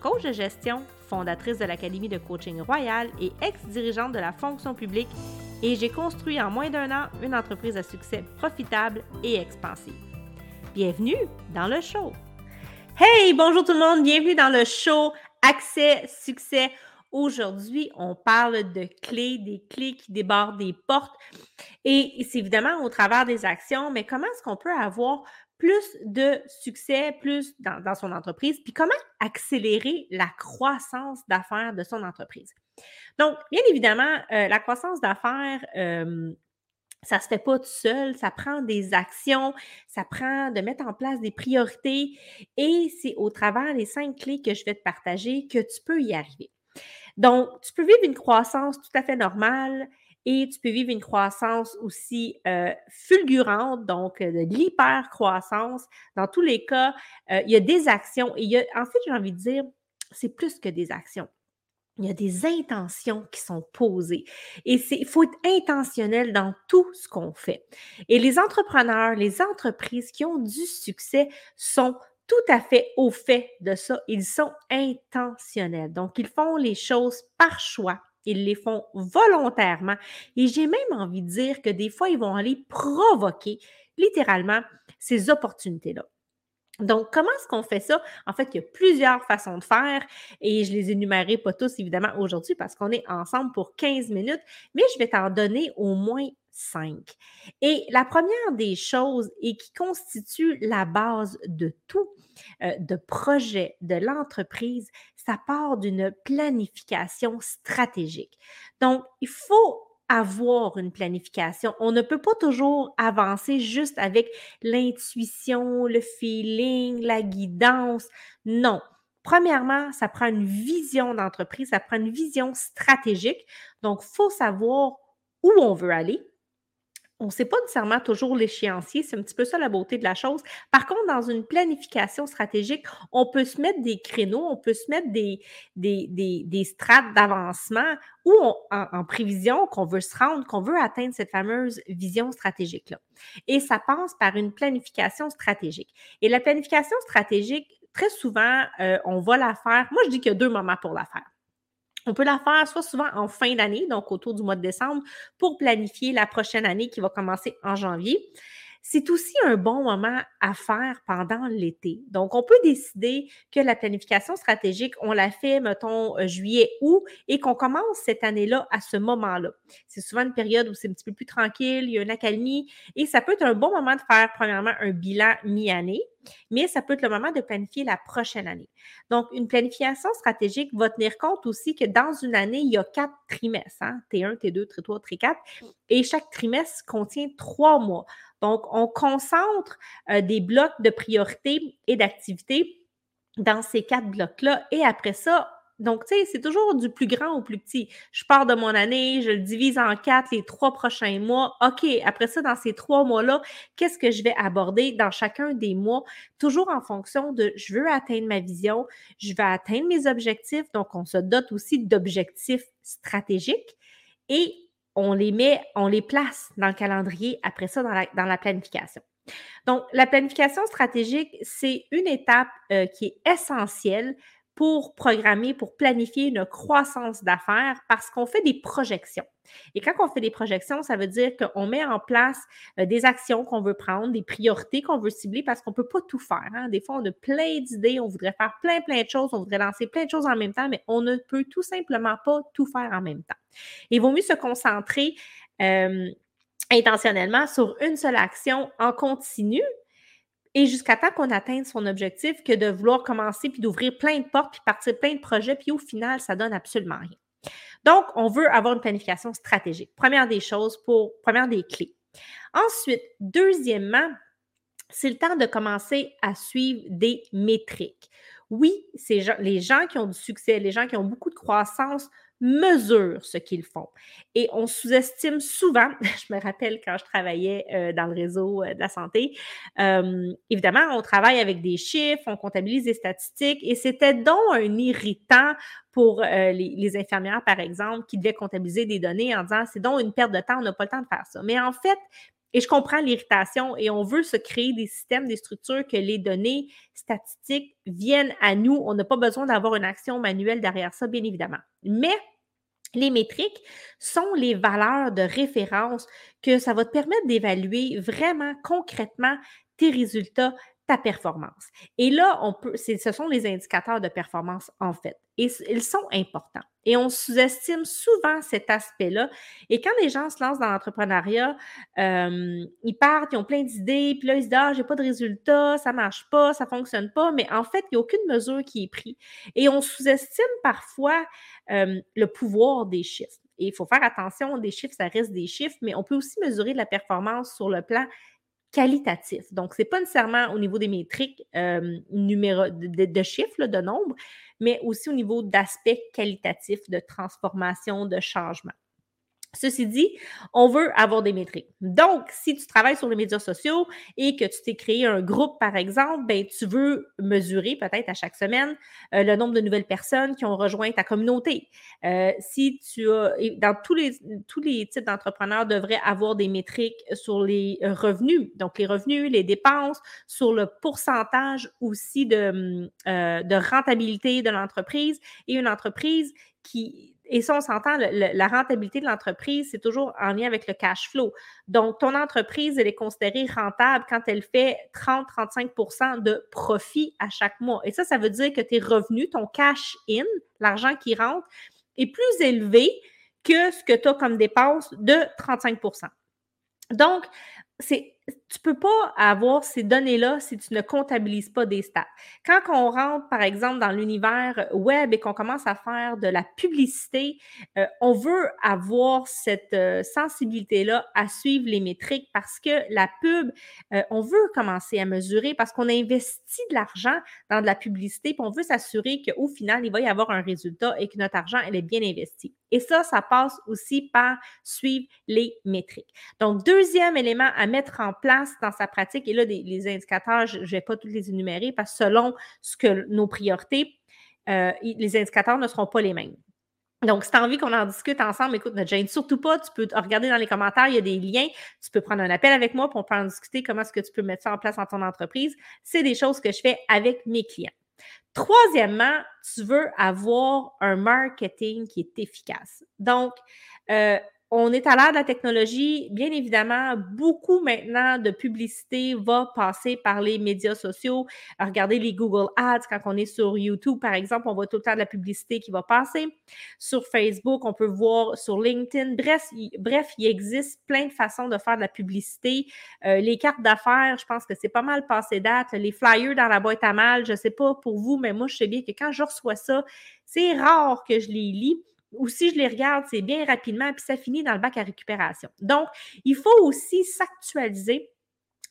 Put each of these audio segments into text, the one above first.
coach de gestion fondatrice de l'Académie de coaching royal et ex-dirigeante de la fonction publique, et j'ai construit en moins d'un an une entreprise à succès profitable et expansive. Bienvenue dans le show. Hey, bonjour tout le monde, bienvenue dans le show Accès Succès. Aujourd'hui, on parle de clés, des clés qui débordent des portes. Et c'est évidemment au travers des actions, mais comment est-ce qu'on peut avoir plus de succès, plus dans, son entreprise, puis comment accélérer la croissance d'affaires de son entreprise. Donc, bien évidemment, euh, la croissance d'affaires, euh, ça ne se fait pas tout seul, ça prend des actions, ça prend de mettre en place des priorités et c'est au travers des cinq clés que je vais te partager que tu peux y arriver. Donc, tu peux vivre une croissance tout à fait normale et tu peux vivre une croissance aussi euh, fulgurante, donc euh, de l'hyper-croissance. Dans tous les cas, euh, il y a des actions et il y a, en fait, j'ai envie de dire, c'est plus que des actions. Il y a des intentions qui sont posées. Et il faut être intentionnel dans tout ce qu'on fait. Et les entrepreneurs, les entreprises qui ont du succès sont tout à fait au fait de ça. Ils sont intentionnels. Donc, ils font les choses par choix ils les font volontairement. Et j'ai même envie de dire que des fois, ils vont aller provoquer littéralement ces opportunités-là. Donc, comment est-ce qu'on fait ça? En fait, il y a plusieurs façons de faire et je les énumérerai pas tous, évidemment, aujourd'hui parce qu'on est ensemble pour 15 minutes, mais je vais t'en donner au moins cinq. Et la première des choses et qui constitue la base de tout, euh, de projet de l'entreprise, ça part d'une planification stratégique. Donc, il faut avoir une planification. On ne peut pas toujours avancer juste avec l'intuition, le feeling, la guidance. Non. Premièrement, ça prend une vision d'entreprise, ça prend une vision stratégique. Donc, il faut savoir où on veut aller, on ne sait pas nécessairement toujours l'échéancier, c'est un petit peu ça la beauté de la chose. Par contre, dans une planification stratégique, on peut se mettre des créneaux, on peut se mettre des, des, strates d'avancement ou en, prévision qu'on veut se rendre, qu'on veut atteindre cette fameuse vision stratégique-là. Et ça passe par une planification stratégique. Et la planification stratégique, très souvent, euh, on va la faire. Moi, je dis qu'il y a deux moments pour la faire. On peut la faire soit souvent en fin d'année, donc autour du mois de décembre, pour planifier la prochaine année qui va commencer en janvier. C'est aussi un bon moment à faire pendant l'été. Donc, on peut décider que la planification stratégique, on la fait, mettons, euh, juillet, août, et qu'on commence cette année-là à ce moment-là. C'est souvent une période où c'est un petit peu plus tranquille, il y a une accalmie, et ça peut être un bon moment de faire, premièrement, un bilan mi-année mais ça peut être le moment de planifier la prochaine année. Donc, une planification stratégique va tenir compte aussi que dans une année, il y a quatre trimestres, T1, T2, T3, T4, et chaque trimestre contient trois mois. Donc, on concentre euh, des blocs de priorité et d'activité dans ces quatre blocs-là. Et après ça, donc, tu sais, c'est toujours du plus grand au plus petit. Je pars de mon année, je le divise en quatre les trois prochains mois. OK, après ça, dans ces trois mois-là, qu'est-ce que je vais aborder dans chacun des mois? Toujours en fonction de je veux atteindre ma vision, je veux atteindre mes objectifs. Donc, on se dote aussi d'objectifs stratégiques et on les met, on les place dans le calendrier après ça dans la, dans la planification. Donc, la planification stratégique, c'est une étape euh, qui est essentielle pour programmer, pour planifier une croissance d'affaires parce qu'on fait des projections. Et quand on fait des projections, ça veut dire qu'on met en place euh, des actions qu'on veut prendre, des priorités qu'on veut cibler parce qu'on ne peut pas tout faire. Hein. Des fois, on a plein d'idées, on voudrait faire plein, plein de choses, on voudrait lancer plein de choses en même temps, mais on ne peut tout simplement pas tout faire en même temps. Il vaut mieux se concentrer euh, intentionnellement sur une seule action en continu et jusqu'à temps qu'on atteigne son objectif que de vouloir commencer puis d'ouvrir plein de portes puis partir plein de projets puis au final, ça donne absolument rien. Donc, on veut avoir une planification stratégique. Première des choses pour, première des clés. Ensuite, deuxièmement, c'est le temps de commencer à suivre des métriques. Oui, les gens qui ont du succès, les gens qui ont beaucoup de croissance mesurent ce qu'ils font. Et on sous-estime souvent, je me rappelle quand je travaillais euh, dans le réseau euh, de la santé, euh, évidemment, on travaille avec des chiffres, on comptabilise des statistiques, et c'était donc un irritant pour les, les, infirmières, par exemple, qui devaient comptabiliser des données en disant c'est donc une perte de temps, on n'a pas le temps de faire ça. Mais en fait, et je comprends l'irritation et on veut se créer des systèmes, des structures que les données statistiques viennent à nous. On n'a pas besoin d'avoir une action manuelle derrière ça, bien évidemment. Mais les métriques sont les valeurs de référence que ça va te permettre d'évaluer vraiment concrètement tes résultats, ta performance. Et là, on peut, ce sont les indicateurs de performance en fait. Et ils sont importants. Et on sous-estime souvent cet aspect-là. Et quand les gens se lancent dans l'entrepreneuriat, euh, ils partent, ils ont plein d'idées, puis là, ils se disent Ah, j'ai pas de résultats, ça marche pas, ça fonctionne pas. Mais en fait, il n'y a aucune mesure qui est prise. Et on sous-estime parfois euh, le pouvoir des chiffres. Et il faut faire attention, des chiffres, ça reste des chiffres, mais on peut aussi mesurer de la performance sur le plan qualitatif. Donc, ce n'est pas nécessairement au niveau des métriques euh, de, chiffres, de nombre, mais aussi au niveau d'aspects qualitatifs, de transformation, de changement. Ceci dit, on veut avoir des métriques. Donc, si tu travailles sur les médias sociaux et que tu t'es créé un groupe, par exemple, ben, tu veux mesurer peut-être à chaque semaine euh, le nombre de nouvelles personnes qui ont rejoint ta communauté. Euh, si tu as, dans tous les, tous types d'entrepreneurs devraient avoir des métriques sur les revenus, donc les revenus, les dépenses, sur le pourcentage aussi de, euh, de rentabilité de l'entreprise et une entreprise qui et ça, on s'entend, la rentabilité de l'entreprise, c'est toujours en lien avec le cash flow. Donc, ton entreprise, elle est considérée rentable quand elle fait 30-35% de profit à chaque mois. Et ça, ça veut dire que tes revenus, ton cash in, l'argent qui rentre, est plus élevé que ce que tu as comme dépense de 35 Donc, c'est tu ne peux pas avoir ces données-là si tu ne comptabilises pas des stats. Quand on rentre, par exemple, dans l'univers web et qu'on commence à faire de la publicité, euh, on veut avoir cette euh, sensibilité-là à suivre les métriques parce que la pub, euh, on veut commencer à mesurer parce qu'on a investi de l'argent dans de la publicité, puis on veut s'assurer qu'au final, il va y avoir un résultat et que notre argent, elle est bien investi. Et ça, ça passe aussi par suivre les métriques. Donc, deuxième élément à mettre en place dans sa pratique. Et là, les indicateurs, je ne vais pas tous les énumérer parce que selon ce que nos priorités, euh, les indicateurs ne seront pas les mêmes. Donc, si tu as envie qu'on en discute ensemble, écoute, ne gêne surtout pas. Tu peux regarder dans les commentaires, il y a des liens. Tu peux prendre un appel avec moi pour en discuter comment est-ce que tu peux mettre ça en place dans ton entreprise. C'est des choses que je fais avec mes clients. Troisièmement, tu veux avoir un marketing qui est efficace. Donc, euh, on est à l'ère de la technologie. Bien évidemment, beaucoup maintenant de publicité va passer par les médias sociaux. Regardez les Google Ads quand on est sur YouTube, par exemple, on voit tout le temps de la publicité qui va passer. Sur Facebook, on peut voir sur LinkedIn. Bref, il, bref, il existe plein de façons de faire de la publicité. Euh, les cartes d'affaires, je pense que c'est pas mal passé date. Les flyers dans la boîte à mal, je sais pas pour vous, mais moi, je sais bien que quand je reçois ça, c'est rare que je les lis ou si je les regarde, c'est bien rapidement, puis ça finit dans le bac à récupération. Donc, il faut aussi s'actualiser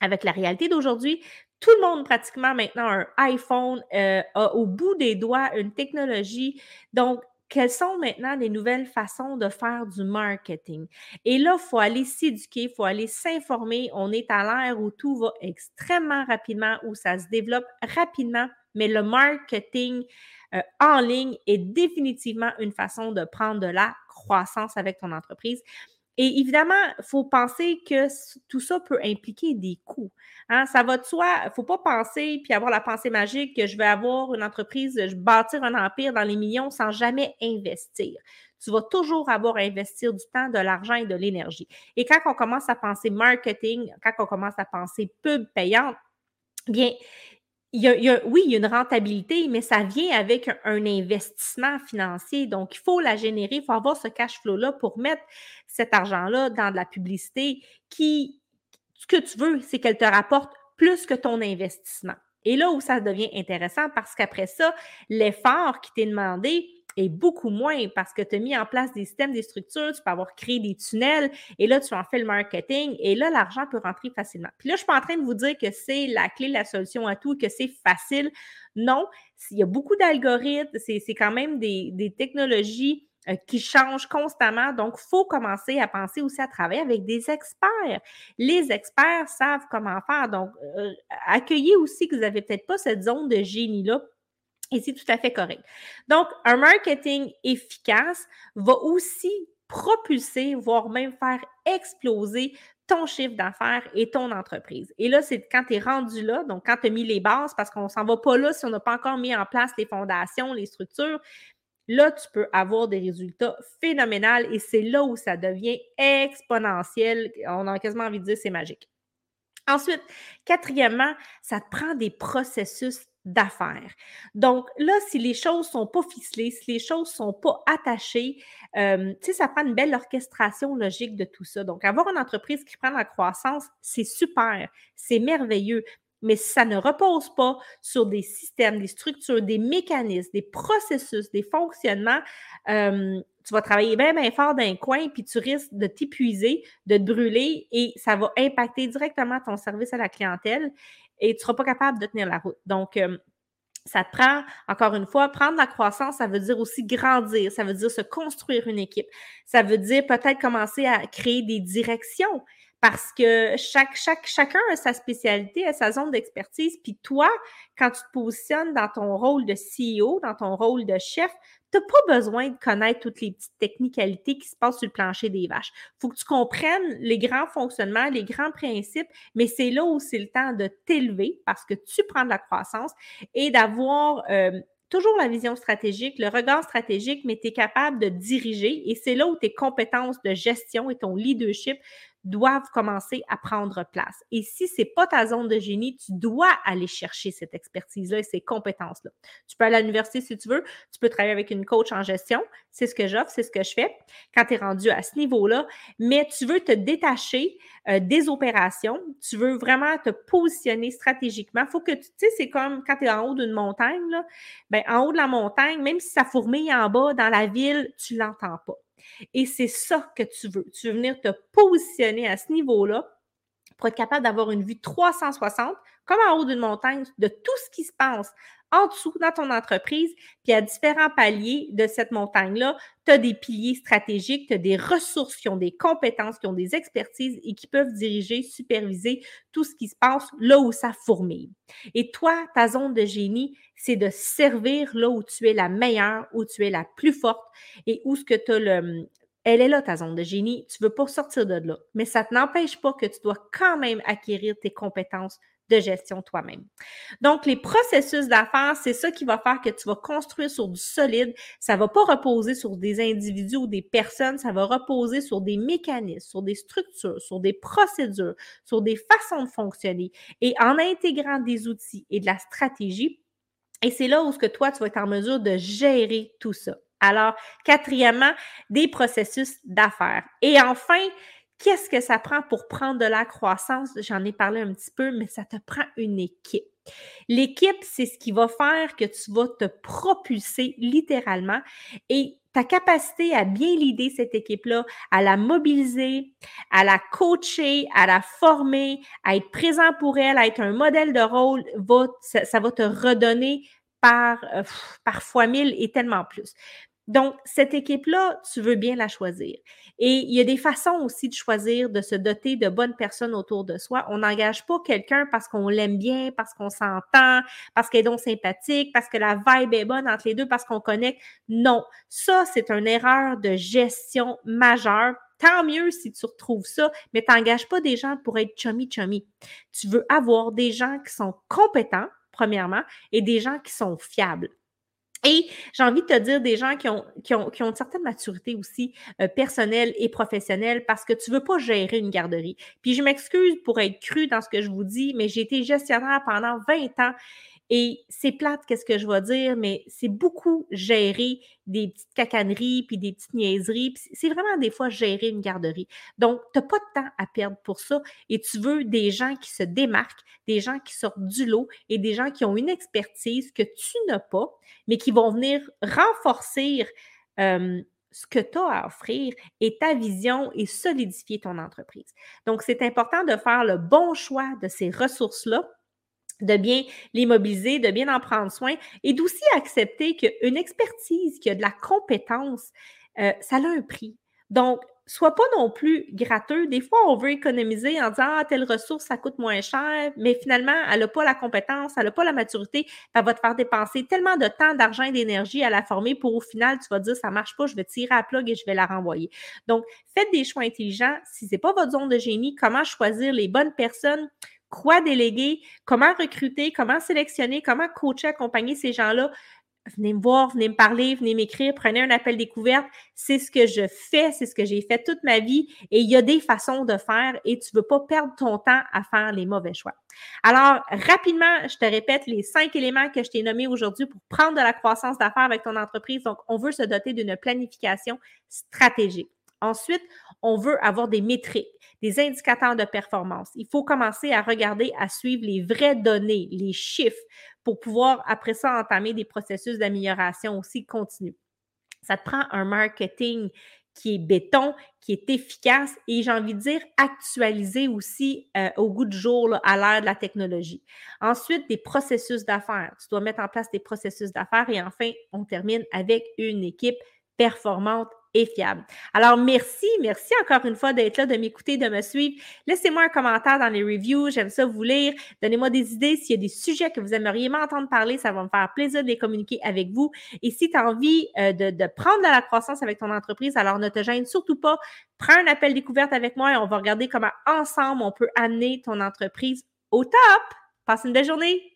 avec la réalité d'aujourd'hui. Tout le monde pratiquement maintenant un iPhone, euh, a au bout des doigts une technologie. Donc, quelles sont maintenant les nouvelles façons de faire du marketing? Et là, il faut aller s'éduquer, il faut aller s'informer. On est à l'ère où tout va extrêmement rapidement, où ça se développe rapidement, mais le marketing euh, en ligne est définitivement une façon de prendre de la croissance avec ton entreprise. Et évidemment, il faut penser que tout ça peut impliquer des coûts. Hein. Ça va de soi, il ne faut pas penser puis avoir la pensée magique que je vais avoir une entreprise, je bâtir un empire dans les millions sans jamais investir. Tu vas toujours avoir à investir du temps, de l'argent et de l'énergie. Et quand on commence à penser marketing, quand on commence à penser pub payante, bien, oui, il y a une rentabilité, mais ça vient avec un, investissement financier. Donc, il faut la générer, il faut avoir ce cash flow-là pour mettre cet argent-là dans de la publicité qui, ce que tu veux, c'est qu'elle te rapporte plus que ton investissement. Et là où ça devient intéressant, parce qu'après ça, l'effort qui t'est demandé, et beaucoup moins parce que tu as mis en place des systèmes, des structures, tu peux avoir créé des tunnels et là, tu en fais le marketing et là, l'argent peut rentrer facilement. Puis là, je ne suis pas en train de vous dire que c'est la clé, la solution à tout, que c'est facile. Non, il y a beaucoup d'algorithmes, c'est quand même des, des technologies euh, qui changent constamment. Donc, il faut commencer à penser aussi à travailler avec des experts. Les experts savent comment faire. Donc, euh, accueillez aussi que vous n'avez peut-être pas cette zone de génie-là et c'est tout à fait correct. Donc, un marketing efficace va aussi propulser, voire même faire exploser ton chiffre d'affaires et ton entreprise. Et là, c'est quand tu es rendu là, donc quand tu as mis les bases, parce qu'on ne s'en va pas là si on n'a pas encore mis en place les fondations, les structures, là, tu peux avoir des résultats phénoménaux et c'est là où ça devient exponentiel. On a quasiment envie de dire c'est magique. Ensuite, quatrièmement, ça te prend des processus d'affaires. Donc là, si les choses sont pas ficelées, si les choses sont pas attachées, euh, tu sais, ça prend une belle orchestration logique de tout ça. Donc, avoir une entreprise qui prend la croissance, c'est super, c'est merveilleux. Mais si ça ne repose pas sur des systèmes, des structures, des mécanismes, des processus, des fonctionnements, euh, tu vas travailler bien, bien fort d'un coin, puis tu risques de t'épuiser, de te brûler, et ça va impacter directement ton service à la clientèle et tu ne seras pas capable de tenir la route. Donc, euh, ça te prend, encore une fois, prendre la croissance, ça veut dire aussi grandir, ça veut dire se construire une équipe, ça veut dire peut-être commencer à créer des directions parce que chaque, chacun a sa spécialité, a sa zone d'expertise. Puis toi, quand tu te positionnes dans ton rôle de CEO, dans ton rôle de chef, tu n'as pas besoin de connaître toutes les petites technicalités qui se passent sur le plancher des vaches. Il faut que tu comprennes les grands fonctionnements, les grands principes, mais c'est là où c'est le temps de t'élever parce que tu prends de la croissance et d'avoir euh, toujours la vision stratégique, le regard stratégique, mais tu es capable de diriger et c'est là où tes compétences de gestion et ton leadership doivent commencer à prendre place. Et si ce n'est pas ta zone de génie, tu dois aller chercher cette expertise-là et ces compétences-là. Tu peux aller à l'université si tu veux, tu peux travailler avec une coach en gestion, c'est ce que j'offre, c'est ce que je fais quand tu es rendu à ce niveau-là, mais tu veux te détacher euh, des opérations, tu veux vraiment te positionner stratégiquement. Faut que tu, sais, c'est comme quand tu es en haut d'une montagne, là, ben, en haut de la montagne, même si ça fourmille en bas dans la ville, tu l'entends pas. Et c'est ça que tu veux. Tu veux venir te positionner à ce niveau-là pour être capable d'avoir une vue 360, comme en haut d'une montagne, de tout ce qui se passe en dessous dans ton entreprise, puis à différents paliers de cette montagne-là, tu as des piliers stratégiques, tu as des ressources qui ont des compétences, qui ont des expertises et qui peuvent diriger, superviser tout ce qui se passe là où ça fourmille. Et toi, ta zone de génie, c'est de servir là où tu es la meilleure, où tu es la plus forte et où ce que tu as le, elle est là, ta zone de génie. Tu ne veux pas sortir de là. Mais ça ne n'empêche pas que tu dois quand même acquérir tes compétences de gestion toi-même. Donc, les processus d'affaires, c'est ça qui va faire que tu vas construire sur du solide. Ça va pas reposer sur des individus ou des personnes, ça va reposer sur des mécanismes, sur des structures, sur des procédures, sur des façons de fonctionner. Et en intégrant des outils et de la stratégie, et c'est là où ce que toi, tu vas être en mesure de gérer tout ça. Alors, quatrièmement, des processus d'affaires. Et enfin, Qu'est-ce que ça prend pour prendre de la croissance? J'en ai parlé un petit peu, mais ça te prend une équipe. L'équipe, c'est ce qui va faire que tu vas te propulser littéralement et ta capacité à bien l'idée cette équipe-là, à la mobiliser, à la coacher, à la former, à être présent pour elle, à être un modèle de rôle, va, ça, va te redonner par, euh, par fois mille et tellement plus. Donc, cette équipe-là, tu veux bien la choisir. Et il y a des façons aussi de choisir, de se doter de bonnes personnes autour de soi. On n'engage pas quelqu'un parce qu'on l'aime bien, parce qu'on s'entend, parce qu'elle est donc sympathique, parce que la vibe est bonne entre les deux, parce qu'on connecte. Non, ça, c'est une erreur de gestion majeure. Tant mieux si tu retrouves ça, mais tu n'engages pas des gens pour être chummy-chummy. Tu veux avoir des gens qui sont compétents, premièrement, et des gens qui sont fiables. Et j'ai envie de te dire des gens qui ont, une certaine maturité aussi euh, personnelle et professionnelle parce que tu ne veux pas gérer une garderie. Puis je m'excuse pour être cru dans ce que je vous dis, mais j'ai été gestionnaire pendant 20 ans Et c'est plate, qu'est-ce que je vais dire, mais c'est beaucoup gérer des petites cacaneries puis des petites niaiseries. C'est vraiment des fois gérer une garderie. Donc, tu n'as pas de temps à perdre pour ça et tu veux des gens qui se démarquent, des gens qui sortent du lot et des gens qui ont une expertise que tu n'as pas, mais qui vont venir renforcer ce que tu as à offrir et ta vision et solidifier ton entreprise. Donc, c'est important de faire le bon choix de ces ressources-là de bien les mobiliser, de bien en prendre soin et d'aussi accepter qu'une expertise, qui a de la compétence, euh, ça a un prix. Donc, sois pas non plus gratteux. Des fois, on veut économiser en disant Ah, telle ressource, ça coûte moins cher, mais finalement, elle n'a pas la compétence, elle n'a pas la maturité, elle va te faire dépenser tellement de temps, d'argent et d'énergie à la former pour au final, tu vas dire ça marche pas, je vais tirer à plug et je vais la renvoyer. Donc, faites des choix intelligents. Si ce n'est pas votre zone de génie, comment choisir les bonnes personnes? Quoi déléguer, comment recruter, comment sélectionner, comment coacher, accompagner ces gens-là. Venez me voir, venez me parler, venez m'écrire, prenez un appel découverte. C'est ce que je fais, c'est ce que j'ai fait toute ma vie et il y a des façons de faire et tu ne veux pas perdre ton temps à faire les mauvais choix. Alors, rapidement, je te répète les cinq éléments que je t'ai nommés aujourd'hui pour prendre de la croissance d'affaires avec ton entreprise. Donc, on veut se doter d'une planification stratégique. Ensuite, on veut avoir des métriques, des indicateurs de performance. Il faut commencer à regarder, à suivre les vraies données, les chiffres, pour pouvoir, après ça, entamer des processus d'amélioration aussi continus. Ça te prend un marketing qui est béton, qui est efficace et j'ai envie de dire actualisé aussi euh, au goût du jour à l'ère de la technologie. Ensuite, des processus d'affaires. Tu dois mettre en place des processus d'affaires et enfin, on termine avec une équipe performante fiable. Alors, merci, merci encore une fois d'être là, de m'écouter, de me suivre. Laissez-moi un commentaire dans les reviews, j'aime ça vous lire. Donnez-moi des idées s'il y a des sujets que vous aimeriez m'entendre parler, ça va me faire plaisir de les communiquer avec vous. Et si tu as envie euh, de, de, prendre de la croissance avec ton entreprise, alors ne te gêne surtout pas. Prends un appel découverte avec moi et on va regarder comment ensemble on peut amener ton entreprise au top. Passe une belle journée.